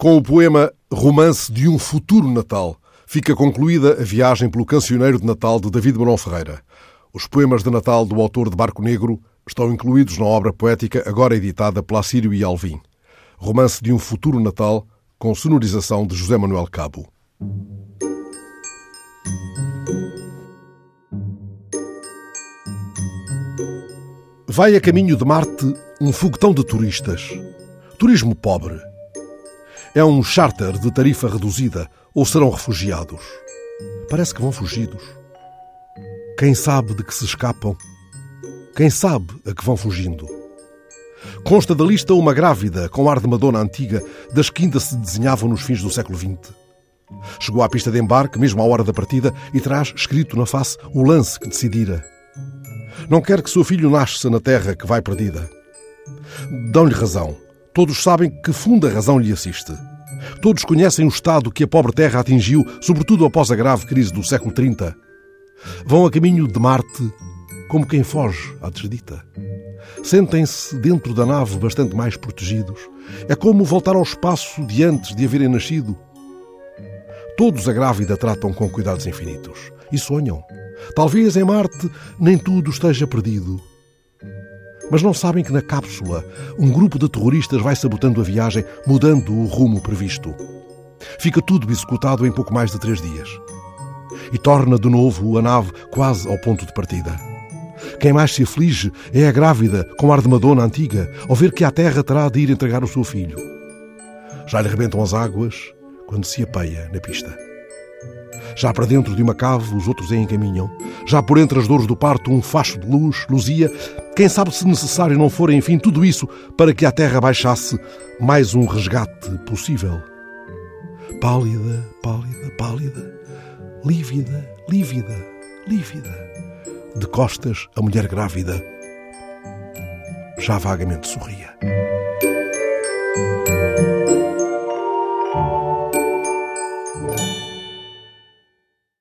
Com o poema Romance de um Futuro Natal, fica concluída a viagem pelo Cancioneiro de Natal de David Marão Ferreira. Os poemas de Natal do autor de Barco Negro estão incluídos na obra poética agora editada pela Sírio e Alvim. Romance de um Futuro Natal, com sonorização de José Manuel Cabo. Vai a caminho de Marte um foguetão de turistas. Turismo pobre é um charter de tarifa reduzida ou serão refugiados? Parece que vão fugidos. Quem sabe de que se escapam? Quem sabe a que vão fugindo? Consta da lista uma grávida com ar de Madonna antiga, das que ainda se desenhavam nos fins do século XX. Chegou à pista de embarque, mesmo à hora da partida, e traz escrito na face o lance que decidira. Não quer que seu filho nasça na terra que vai perdida. Dão-lhe razão. Todos sabem que funda razão lhe assiste. Todos conhecem o estado que a pobre terra atingiu, sobretudo após a grave crise do século 30. Vão a caminho de Marte como quem foge à desdita. Sentem-se dentro da nave bastante mais protegidos. É como voltar ao espaço de antes de haverem nascido. Todos a grávida tratam com cuidados infinitos e sonham. Talvez em Marte nem tudo esteja perdido. Mas não sabem que na cápsula um grupo de terroristas vai sabotando a viagem, mudando o rumo previsto. Fica tudo executado em pouco mais de três dias. E torna de novo a nave quase ao ponto de partida. Quem mais se aflige é a grávida, com ar de Madonna antiga, ao ver que à terra terá de ir entregar o seu filho. Já lhe rebentam as águas quando se apeia na pista. Já para dentro de uma cave, os outros a encaminham. Já por entre as dores do parto, um facho de luz luzia. Quem sabe se necessário não for, enfim, tudo isso para que a terra baixasse mais um resgate possível. Pálida, pálida, pálida, lívida, lívida, lívida. De costas, a mulher grávida já vagamente sorria.